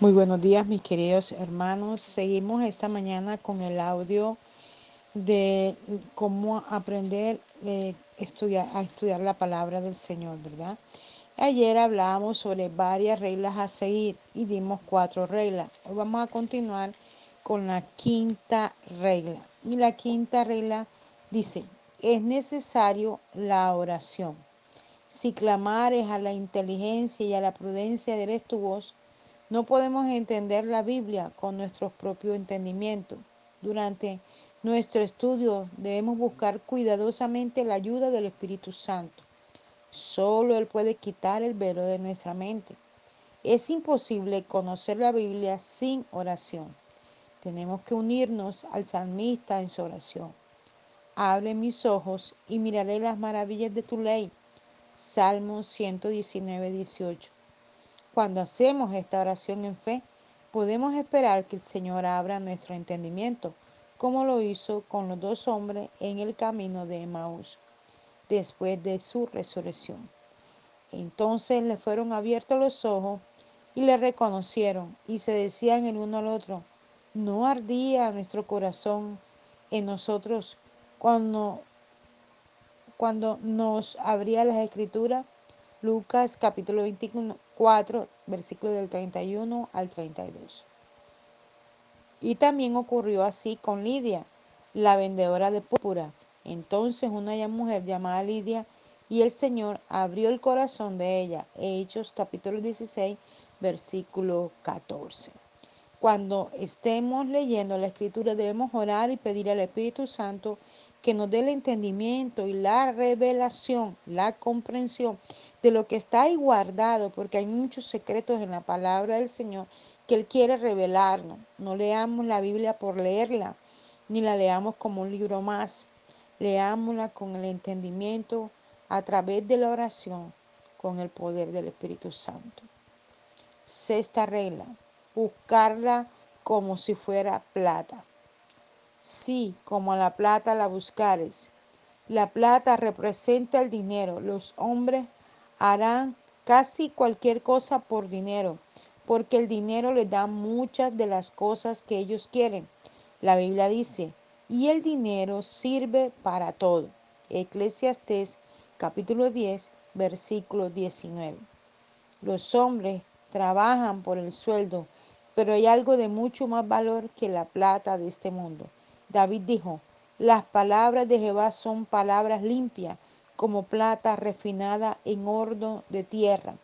Muy buenos días, mis queridos hermanos. Seguimos esta mañana con el audio de cómo aprender eh, a estudiar la palabra del Señor, ¿verdad? Ayer hablábamos sobre varias reglas a seguir y dimos cuatro reglas. Hoy vamos a continuar con la quinta regla. Y la quinta regla dice, es necesario la oración. Si clamares a la inteligencia y a la prudencia eres tu voz, no podemos entender la Biblia con nuestro propio entendimiento. Durante nuestro estudio debemos buscar cuidadosamente la ayuda del Espíritu Santo. Solo Él puede quitar el velo de nuestra mente. Es imposible conocer la Biblia sin oración. Tenemos que unirnos al salmista en su oración. Abre mis ojos y miraré las maravillas de tu ley. Salmo 119, 18. Cuando hacemos esta oración en fe, podemos esperar que el Señor abra nuestro entendimiento, como lo hizo con los dos hombres en el camino de Emmaús, después de su resurrección. Entonces le fueron abiertos los ojos y le reconocieron y se decían el uno al otro, ¿no ardía nuestro corazón en nosotros cuando, cuando nos abría las escrituras? Lucas capítulo 24, versículo del 31 al 32. Y también ocurrió así con Lidia, la vendedora de púrpura. Entonces una mujer llamada Lidia y el Señor abrió el corazón de ella. Hechos capítulo 16, versículo 14. Cuando estemos leyendo la escritura debemos orar y pedir al Espíritu Santo que nos dé el entendimiento y la revelación, la comprensión de lo que está ahí guardado, porque hay muchos secretos en la palabra del Señor que Él quiere revelarnos. No leamos la Biblia por leerla, ni la leamos como un libro más. Leámosla con el entendimiento a través de la oración, con el poder del Espíritu Santo. Sexta regla, buscarla como si fuera plata. Sí, como la plata la buscares. La plata representa el dinero. Los hombres harán casi cualquier cosa por dinero, porque el dinero les da muchas de las cosas que ellos quieren. La Biblia dice, y el dinero sirve para todo. Eclesiastés capítulo 10, versículo 19. Los hombres trabajan por el sueldo, pero hay algo de mucho más valor que la plata de este mundo. David dijo, las palabras de Jehová son palabras limpias, como plata refinada en horno de tierra,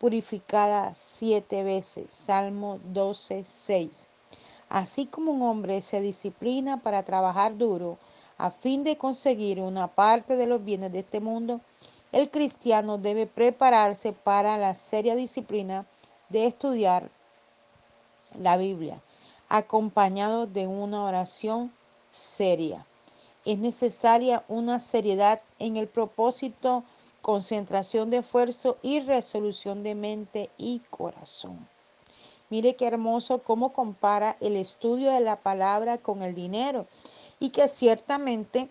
purificada siete veces. Salmo 12, 6. Así como un hombre se disciplina para trabajar duro a fin de conseguir una parte de los bienes de este mundo, el cristiano debe prepararse para la seria disciplina de estudiar la Biblia, acompañado de una oración seria. Es necesaria una seriedad en el propósito, concentración de esfuerzo y resolución de mente y corazón. Mire qué hermoso cómo compara el estudio de la palabra con el dinero y que ciertamente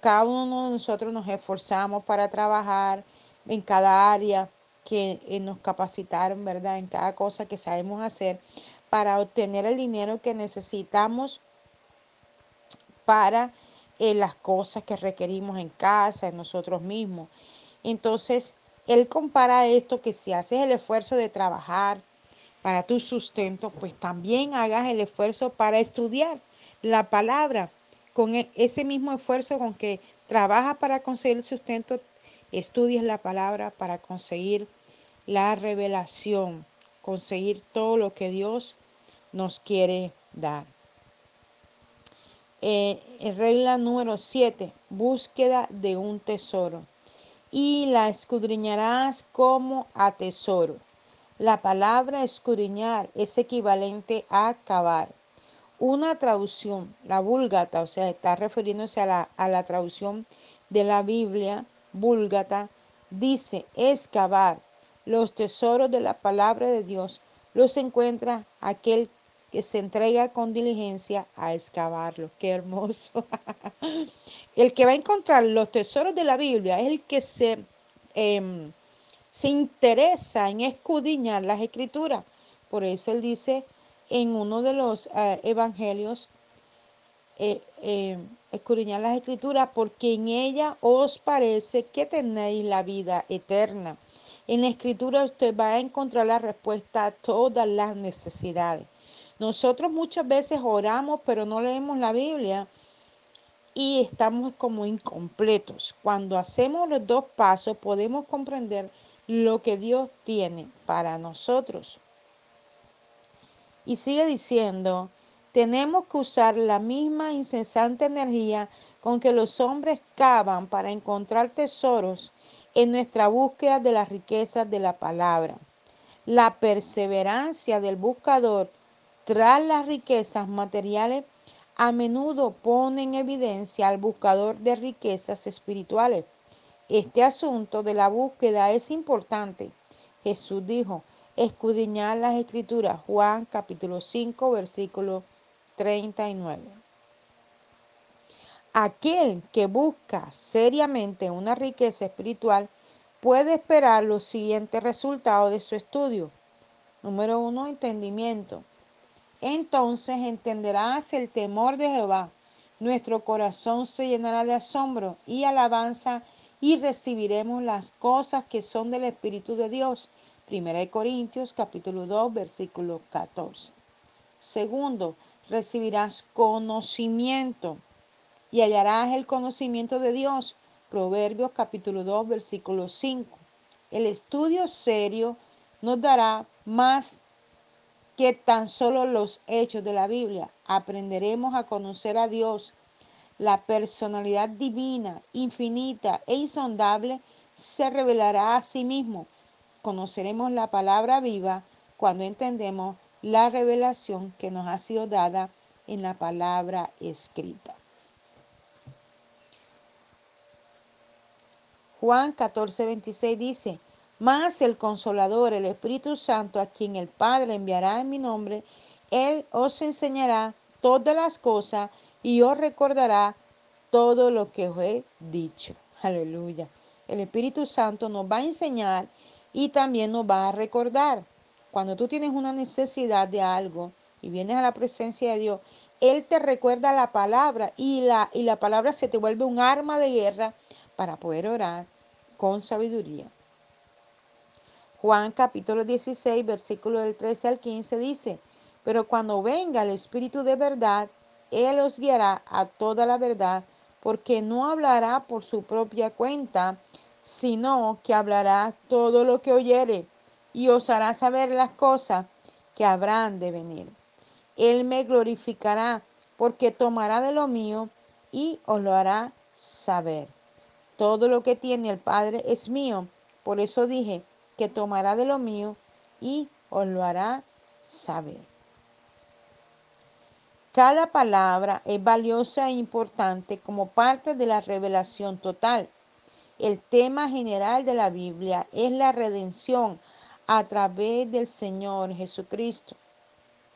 cada uno de nosotros nos esforzamos para trabajar en cada área que eh, nos capacitaron, ¿verdad? En cada cosa que sabemos hacer para obtener el dinero que necesitamos para eh, las cosas que requerimos en casa, en nosotros mismos. Entonces, él compara esto que si haces el esfuerzo de trabajar para tu sustento, pues también hagas el esfuerzo para estudiar la palabra. Con e, ese mismo esfuerzo con que trabajas para conseguir el sustento, estudias la palabra para conseguir la revelación, conseguir todo lo que Dios nos quiere dar. Eh, regla número 7, búsqueda de un tesoro. Y la escudriñarás como a tesoro. La palabra escudriñar es equivalente a cavar. Una traducción, la búlgata, o sea, está refiriéndose a la, a la traducción de la Biblia búlgata, dice excavar. Los tesoros de la palabra de Dios los encuentra aquel que se entrega con diligencia a excavarlo. Qué hermoso. el que va a encontrar los tesoros de la Biblia es el que se, em, se interesa en escudriñar las escrituras, Por eso él dice en uno de los eh, evangelios, eh, eh, escudriñar las escrituras, porque en ella os parece que tenéis la vida eterna. En la escritura usted va a encontrar la respuesta a todas las necesidades. Nosotros muchas veces oramos, pero no leemos la Biblia y estamos como incompletos. Cuando hacemos los dos pasos podemos comprender lo que Dios tiene para nosotros. Y sigue diciendo, tenemos que usar la misma incesante energía con que los hombres cavan para encontrar tesoros en nuestra búsqueda de las riquezas de la palabra. La perseverancia del buscador tras las riquezas materiales a menudo pone en evidencia al buscador de riquezas espirituales. Este asunto de la búsqueda es importante. Jesús dijo, escudriñar las escrituras, Juan capítulo 5, versículo 39. Aquel que busca seriamente una riqueza espiritual puede esperar los siguientes resultados de su estudio. Número uno, entendimiento. Entonces entenderás el temor de Jehová. Nuestro corazón se llenará de asombro y alabanza y recibiremos las cosas que son del Espíritu de Dios. Primera de Corintios capítulo 2 versículo 14. Segundo, recibirás conocimiento y hallarás el conocimiento de Dios. Proverbios capítulo 2, versículo 5. El estudio serio nos dará más que tan solo los hechos de la Biblia. Aprenderemos a conocer a Dios. La personalidad divina, infinita e insondable se revelará a sí mismo. Conoceremos la palabra viva cuando entendemos la revelación que nos ha sido dada en la palabra escrita. Juan 14, 26 dice, Mas el consolador, el Espíritu Santo, a quien el Padre enviará en mi nombre, Él os enseñará todas las cosas y os recordará todo lo que os he dicho. Aleluya. El Espíritu Santo nos va a enseñar y también nos va a recordar. Cuando tú tienes una necesidad de algo y vienes a la presencia de Dios, Él te recuerda la palabra y la, y la palabra se te vuelve un arma de guerra para poder orar con sabiduría. Juan capítulo 16, versículo del 13 al 15 dice, pero cuando venga el Espíritu de verdad, Él os guiará a toda la verdad, porque no hablará por su propia cuenta, sino que hablará todo lo que oyere y os hará saber las cosas que habrán de venir. Él me glorificará porque tomará de lo mío y os lo hará saber. Todo lo que tiene el Padre es mío. Por eso dije que tomará de lo mío y os lo hará saber. Cada palabra es valiosa e importante como parte de la revelación total. El tema general de la Biblia es la redención a través del Señor Jesucristo.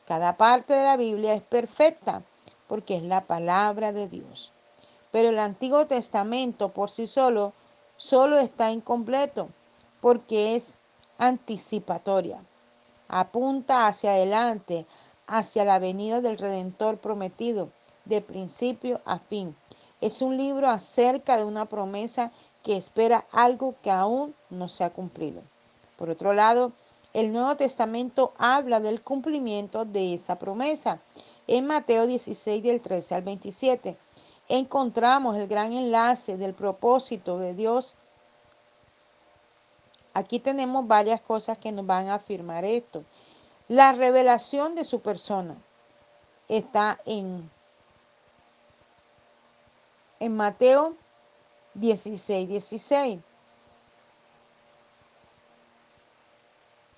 Cada parte de la Biblia es perfecta porque es la palabra de Dios. Pero el Antiguo Testamento por sí solo solo está incompleto porque es anticipatoria. Apunta hacia adelante, hacia la venida del Redentor prometido, de principio a fin. Es un libro acerca de una promesa que espera algo que aún no se ha cumplido. Por otro lado, el Nuevo Testamento habla del cumplimiento de esa promesa. En Mateo 16, del 13 al 27, encontramos el gran enlace del propósito de Dios. Aquí tenemos varias cosas que nos van a afirmar esto. La revelación de su persona está en, en Mateo 16, 16.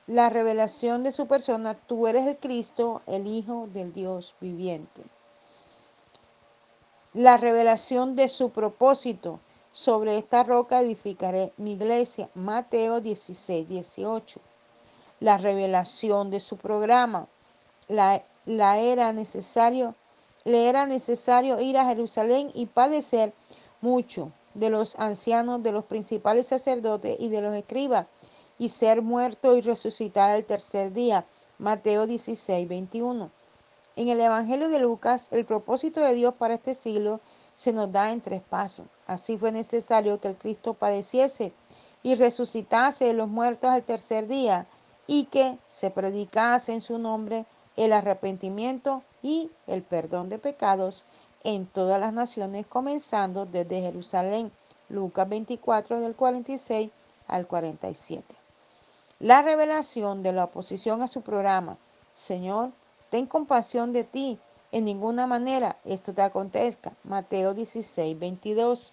La revelación de su persona, tú eres el Cristo, el Hijo del Dios viviente. La revelación de su propósito, sobre esta roca edificaré mi iglesia, Mateo 16, 18. La revelación de su programa, la, la era necesario, le era necesario ir a Jerusalén y padecer mucho de los ancianos, de los principales sacerdotes y de los escribas, y ser muerto y resucitar el tercer día. Mateo 16, 21. En el Evangelio de Lucas, el propósito de Dios para este siglo se nos da en tres pasos. Así fue necesario que el Cristo padeciese y resucitase de los muertos al tercer día y que se predicase en su nombre el arrepentimiento y el perdón de pecados en todas las naciones, comenzando desde Jerusalén. Lucas 24 del 46 al 47. La revelación de la oposición a su programa. Señor, ten compasión de ti. En ninguna manera esto te acontezca. Mateo 16, 22.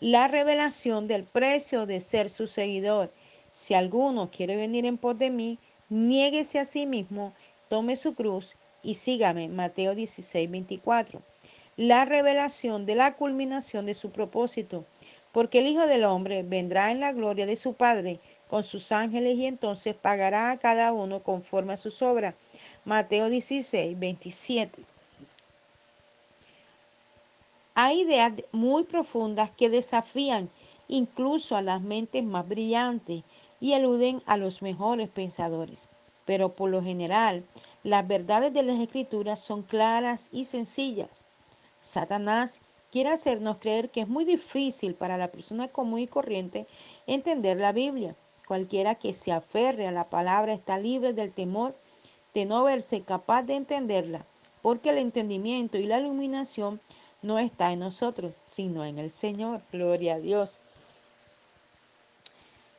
La revelación del precio de ser su seguidor. Si alguno quiere venir en pos de mí, niéguese a sí mismo, tome su cruz y sígame. Mateo 16, 24. La revelación de la culminación de su propósito. Porque el Hijo del Hombre vendrá en la gloria de su Padre con sus ángeles y entonces pagará a cada uno conforme a sus obras. Mateo 16, 27. Hay ideas muy profundas que desafían incluso a las mentes más brillantes y aluden a los mejores pensadores. Pero por lo general, las verdades de las escrituras son claras y sencillas. Satanás quiere hacernos creer que es muy difícil para la persona común y corriente entender la Biblia. Cualquiera que se aferre a la palabra está libre del temor de no verse capaz de entenderla, porque el entendimiento y la iluminación no está en nosotros, sino en el Señor. Gloria a Dios.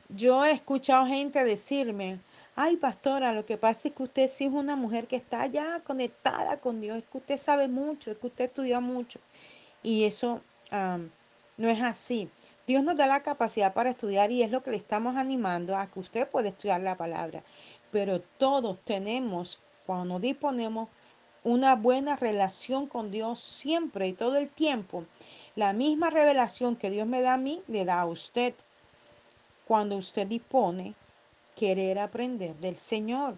Yo he escuchado gente decirme, ay pastora, lo que pasa es que usted sí es una mujer que está ya conectada con Dios, es que usted sabe mucho, es que usted estudia mucho. Y eso no es así. Dios nos da la capacidad para estudiar y es lo que le estamos animando a que usted pueda estudiar la palabra. Pero todos tenemos, cuando nos disponemos, una buena relación con Dios siempre y todo el tiempo. La misma revelación que Dios me da a mí, le da a usted cuando usted dispone querer aprender del Señor.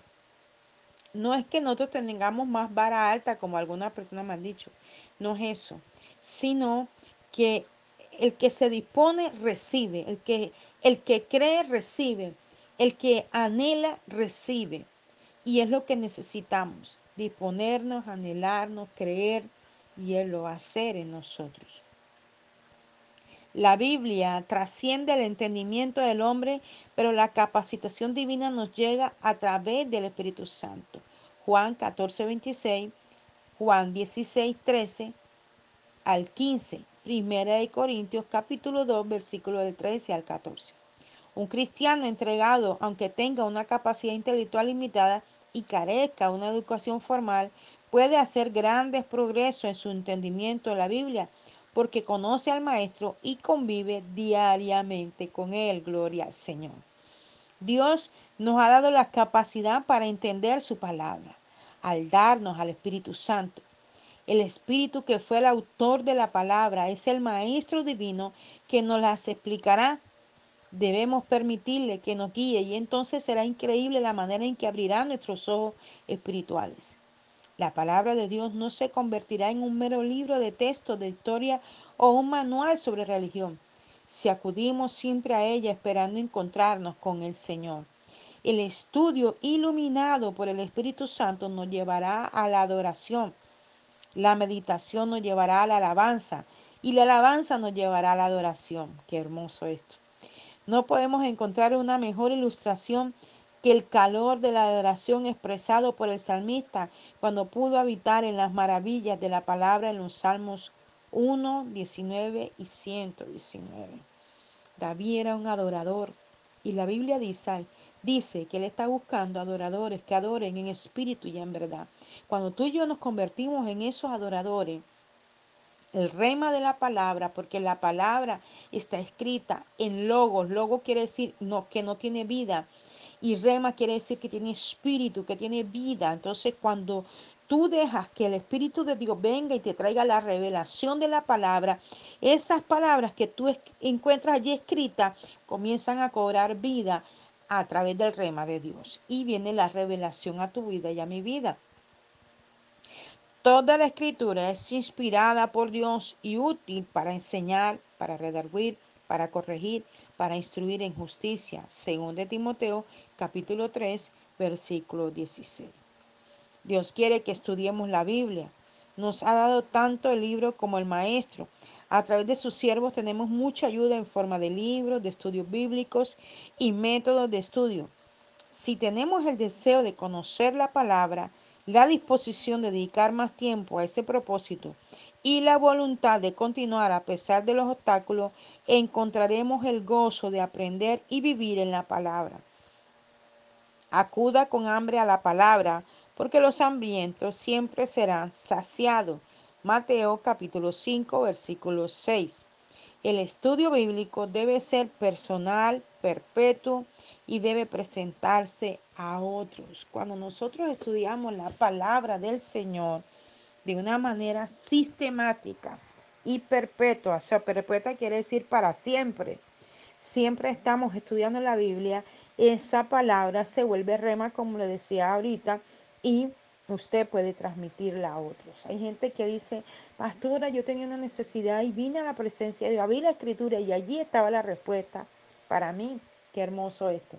No es que nosotros tengamos más vara alta como algunas personas me han dicho, no es eso, sino que el que se dispone recibe, el que, el que cree recibe, el que anhela recibe. Y es lo que necesitamos disponernos, anhelarnos, creer, y Él lo va a hacer en nosotros. La Biblia trasciende el entendimiento del hombre, pero la capacitación divina nos llega a través del Espíritu Santo. Juan 14, 26, Juan 16, 13 al 15, Primera de Corintios capítulo 2, versículo del 13 al 14. Un cristiano entregado, aunque tenga una capacidad intelectual limitada, y carezca una educación formal, puede hacer grandes progresos en su entendimiento de la Biblia, porque conoce al Maestro y convive diariamente con él. Gloria al Señor. Dios nos ha dado la capacidad para entender su palabra, al darnos al Espíritu Santo. El Espíritu que fue el autor de la palabra es el Maestro Divino que nos las explicará Debemos permitirle que nos guíe y entonces será increíble la manera en que abrirá nuestros ojos espirituales. La palabra de Dios no se convertirá en un mero libro de texto de historia o un manual sobre religión, si acudimos siempre a ella esperando encontrarnos con el Señor. El estudio iluminado por el Espíritu Santo nos llevará a la adoración. La meditación nos llevará a la alabanza y la alabanza nos llevará a la adoración. Qué hermoso esto. No podemos encontrar una mejor ilustración que el calor de la adoración expresado por el salmista cuando pudo habitar en las maravillas de la palabra en los Salmos 1, 19 y 119. David era un adorador y la Biblia dice, dice que él está buscando adoradores que adoren en espíritu y en verdad. Cuando tú y yo nos convertimos en esos adoradores, el rema de la palabra, porque la palabra está escrita en logos. Logo quiere decir no, que no tiene vida. Y rema quiere decir que tiene espíritu, que tiene vida. Entonces cuando tú dejas que el Espíritu de Dios venga y te traiga la revelación de la palabra, esas palabras que tú encuentras allí escritas comienzan a cobrar vida a través del rema de Dios. Y viene la revelación a tu vida y a mi vida. Toda la escritura es inspirada por Dios y útil para enseñar, para redarguir, para corregir, para instruir en justicia, según de Timoteo capítulo 3, versículo 16. Dios quiere que estudiemos la Biblia. Nos ha dado tanto el libro como el maestro. A través de sus siervos tenemos mucha ayuda en forma de libros, de estudios bíblicos y métodos de estudio. Si tenemos el deseo de conocer la palabra, la disposición de dedicar más tiempo a ese propósito y la voluntad de continuar a pesar de los obstáculos, encontraremos el gozo de aprender y vivir en la palabra. Acuda con hambre a la palabra, porque los hambrientos siempre serán saciados. Mateo capítulo 5 versículo 6. El estudio bíblico debe ser personal, perpetuo y debe presentarse a otros. Cuando nosotros estudiamos la palabra del Señor de una manera sistemática y perpetua, o sea, perpetua quiere decir para siempre. Siempre estamos estudiando la Biblia, esa palabra se vuelve rema, como le decía ahorita, y usted puede transmitirla a otros. Hay gente que dice, pastora, yo tenía una necesidad y vine a la presencia de Dios, vi la escritura y allí estaba la respuesta. Para mí, qué hermoso esto.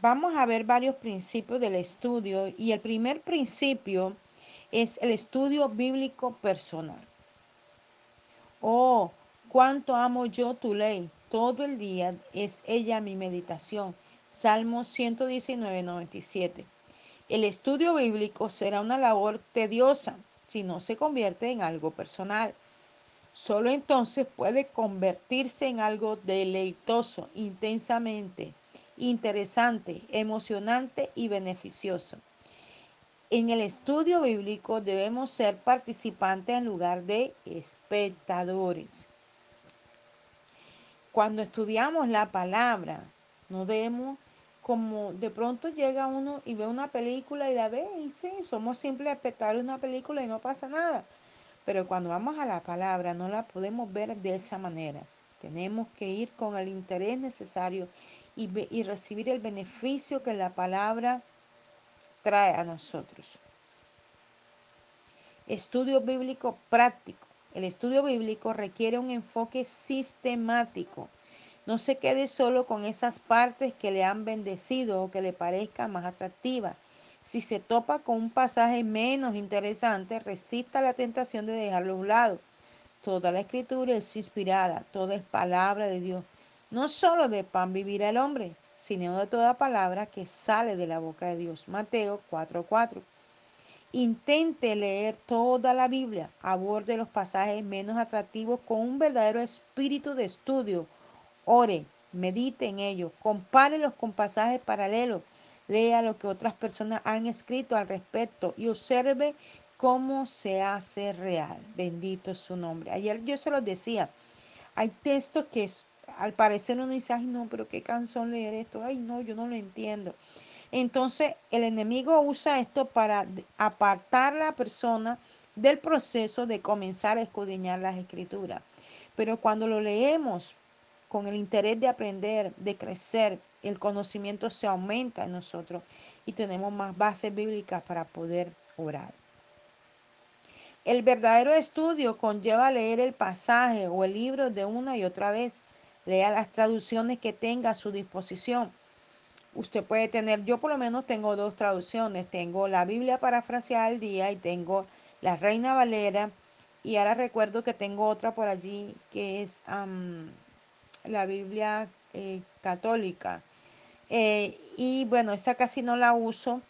Vamos a ver varios principios del estudio y el primer principio es el estudio bíblico personal. Oh, cuánto amo yo tu ley. Todo el día es ella mi meditación. Salmos 119, 97. El estudio bíblico será una labor tediosa si no se convierte en algo personal. Solo entonces puede convertirse en algo deleitoso, intensamente, interesante, emocionante y beneficioso. En el estudio bíblico debemos ser participantes en lugar de espectadores. Cuando estudiamos la palabra, no vemos como de pronto llega uno y ve una película y la ve y sí, somos simples espectadores de una película y no pasa nada. Pero cuando vamos a la palabra no la podemos ver de esa manera. Tenemos que ir con el interés necesario y, recibir el beneficio que la palabra trae a nosotros. Estudio bíblico práctico. El estudio bíblico requiere un enfoque sistemático no se quede solo con esas partes que le han bendecido o que le parezcan más atractivas. Si se topa con un pasaje menos interesante, resista la tentación de dejarlo a un lado. Toda la escritura es inspirada, toda es palabra de Dios. No solo de pan vivirá el hombre, sino de toda palabra que sale de la boca de Dios. Mateo 4:4. Intente leer toda la Biblia, aborde los pasajes menos atractivos con un verdadero espíritu de estudio Ore, medite en ello, compárelos con pasajes paralelos, lea lo que otras personas han escrito al respecto y observe cómo se hace real. Bendito es su nombre. Ayer yo se los decía, hay textos que al parecer uno dice, ay no, pero qué canción leer esto, ay no, yo no lo entiendo. Entonces el enemigo usa esto para apartar a la persona del proceso de comenzar a escudriñar las escrituras. Pero cuando lo leemos con el interés de aprender, de crecer, el conocimiento se aumenta en nosotros y tenemos más bases bíblicas para poder orar. El verdadero estudio conlleva leer el pasaje o el libro de una y otra vez. Lea las traducciones que tenga a su disposición. Usted puede tener, yo por lo menos tengo dos traducciones. Tengo la Biblia parafraseada al día y tengo la Reina Valera. Y ahora recuerdo que tengo otra por allí que es la Biblia eh, católica. Eh, y bueno, esa casi no la uso.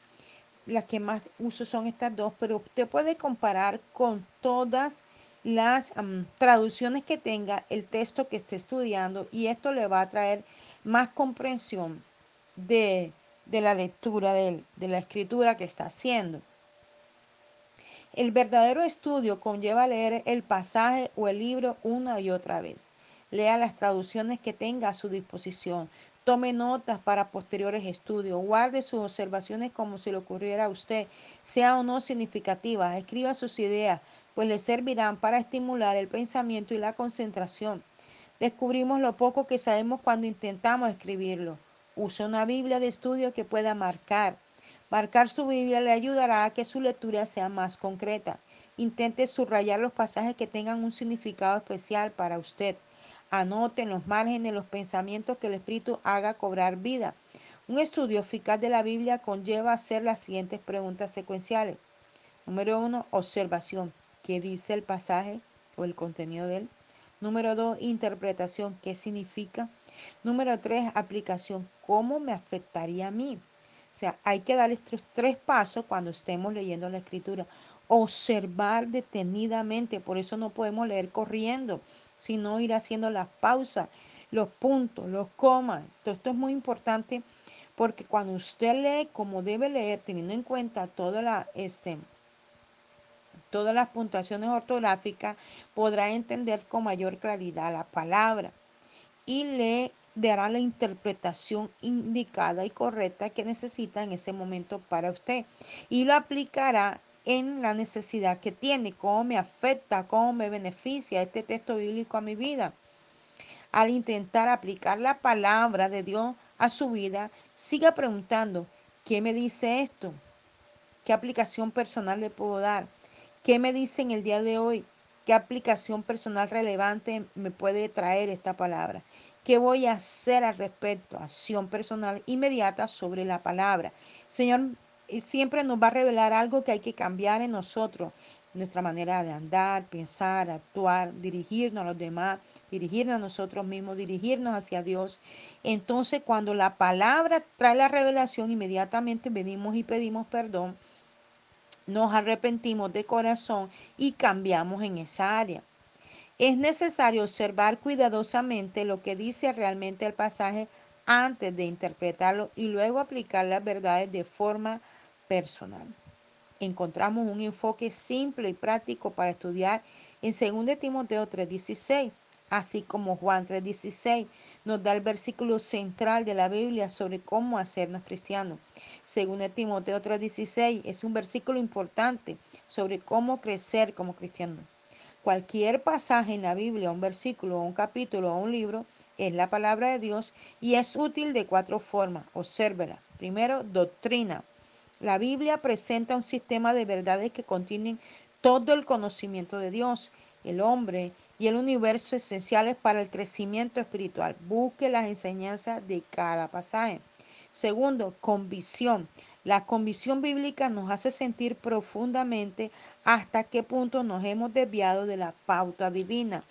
Las que más uso son estas dos, pero usted puede comparar con todas las traducciones que tenga el texto que esté estudiando y esto le va a traer más comprensión de, la lectura de la escritura que está haciendo. El verdadero estudio conlleva leer el pasaje o el libro una y otra vez. Lea las traducciones que tenga a su disposición. Tome notas para posteriores estudios. Guarde sus observaciones como si le ocurriera a usted, sea o no significativa. Escriba sus ideas, pues le servirán para estimular el pensamiento y la concentración. Descubrimos lo poco que sabemos cuando intentamos escribirlo. Use una Biblia de estudio que pueda marcar. Marcar su Biblia le ayudará a que su lectura sea más concreta. Intente subrayar los pasajes que tengan un significado especial para usted. Anote en los márgenes los pensamientos que el Espíritu haga cobrar vida. Un estudio eficaz de la Biblia conlleva hacer las siguientes preguntas secuenciales. Número uno, observación. ¿Qué dice el pasaje o el contenido de él? Número dos, interpretación. ¿Qué significa? Número tres, aplicación. ¿Cómo me afectaría a mí? O sea, hay que dar estos tres pasos cuando estemos leyendo la escritura. Observar detenidamente, por eso no podemos leer corriendo, sino ir haciendo las pausas, los puntos, los comas. Todo esto es muy importante porque cuando usted lee como debe leer, teniendo en cuenta toda la, este, todas las puntuaciones ortográficas, podrá entender con mayor claridad la palabra y le dará la interpretación indicada y correcta que necesita en ese momento para usted y lo aplicará en la necesidad que tiene, cómo me afecta, cómo me beneficia este texto bíblico a mi vida. Al intentar aplicar la palabra de Dios a su vida, siga preguntando, ¿qué me dice esto? ¿Qué aplicación personal le puedo dar? ¿Qué me dice en el día de hoy? ¿Qué aplicación personal relevante me puede traer esta palabra? ¿Qué voy a hacer al respecto? Acción personal inmediata sobre la palabra. Señor siempre nos va a revelar algo que hay que cambiar en nosotros. Nuestra manera de andar, pensar, actuar, dirigirnos a los demás, dirigirnos a nosotros mismos, dirigirnos hacia Dios. Entonces, cuando la palabra trae la revelación, inmediatamente venimos y pedimos perdón, nos arrepentimos de corazón y cambiamos en esa área. Es necesario observar cuidadosamente lo que dice realmente el pasaje antes de interpretarlo y luego aplicar las verdades de forma personal. Encontramos un enfoque simple y práctico para estudiar en 2 Timoteo 3:16, así como Juan 3:16 nos da el versículo central de la Biblia sobre cómo hacernos cristianos. 2 Timoteo 3:16 es un versículo importante sobre cómo crecer como cristianos. Cualquier pasaje en la Biblia, un versículo, un capítulo o un libro, es la palabra de Dios y es útil de cuatro formas. Obsérvela. Primero, doctrina. La Biblia presenta un sistema de verdades que contienen todo el conocimiento de Dios, el hombre y el universo esenciales para el crecimiento espiritual. Busque las enseñanzas de cada pasaje. Segundo, convicción. La convicción bíblica nos hace sentir profundamente hasta qué punto nos hemos desviado de la pauta divina.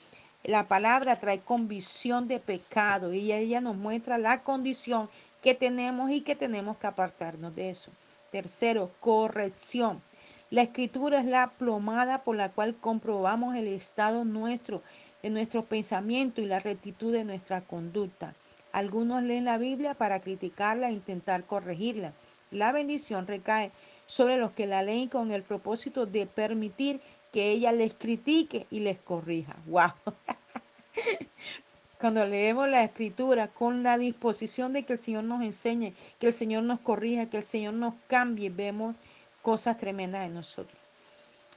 La palabra trae convicción de pecado y ella nos muestra la condición que tenemos y que tenemos que apartarnos de eso. Tercero, corrección. La escritura es la plomada por la cual comprobamos el estado nuestro, de nuestro pensamiento y la rectitud de nuestra conducta. Algunos leen la Biblia para criticarla e intentar corregirla. La bendición recae sobre los que la leen con el propósito de permitir que ella les critique y les corrija. ¡Wow! Cuando leemos la escritura con la disposición de que el Señor nos enseñe, que el Señor nos corrija, que el Señor nos cambie, vemos cosas tremendas en nosotros.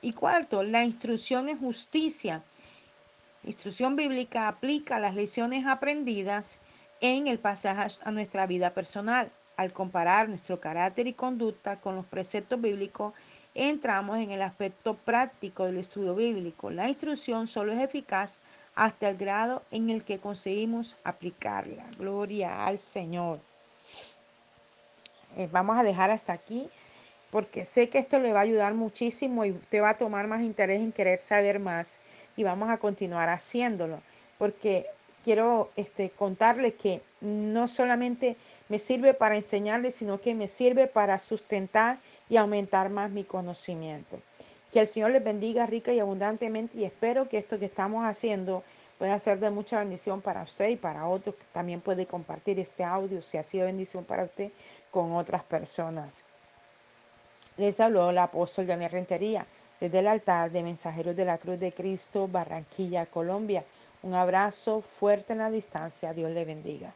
Y cuarto, la instrucción en justicia. instrucción bíblica aplica las lecciones aprendidas en el pasaje a nuestra vida personal. Al comparar nuestro carácter y conducta con los preceptos bíblicos, entramos en el aspecto práctico del estudio bíblico. La instrucción solo es eficaz hasta el grado en el que conseguimos aplicarla. Gloria al Señor. Eh, vamos a dejar hasta aquí porque sé que esto le va a ayudar muchísimo y usted va a tomar más interés en querer saber más y vamos a continuar haciéndolo porque quiero este, contarle que no solamente me sirve para enseñarle, sino que me sirve para sustentar y aumentar más mi conocimiento. Que el Señor les bendiga rica y abundantemente y espero que esto que estamos haciendo pueda ser de mucha bendición para usted y para otros que también puede compartir este audio si ha sido bendición para usted con otras personas. Les habló la apóstol Daniel Rentería desde el altar de Mensajeros de la Cruz de Cristo, Barranquilla, Colombia. Un abrazo fuerte en la distancia. Dios le bendiga.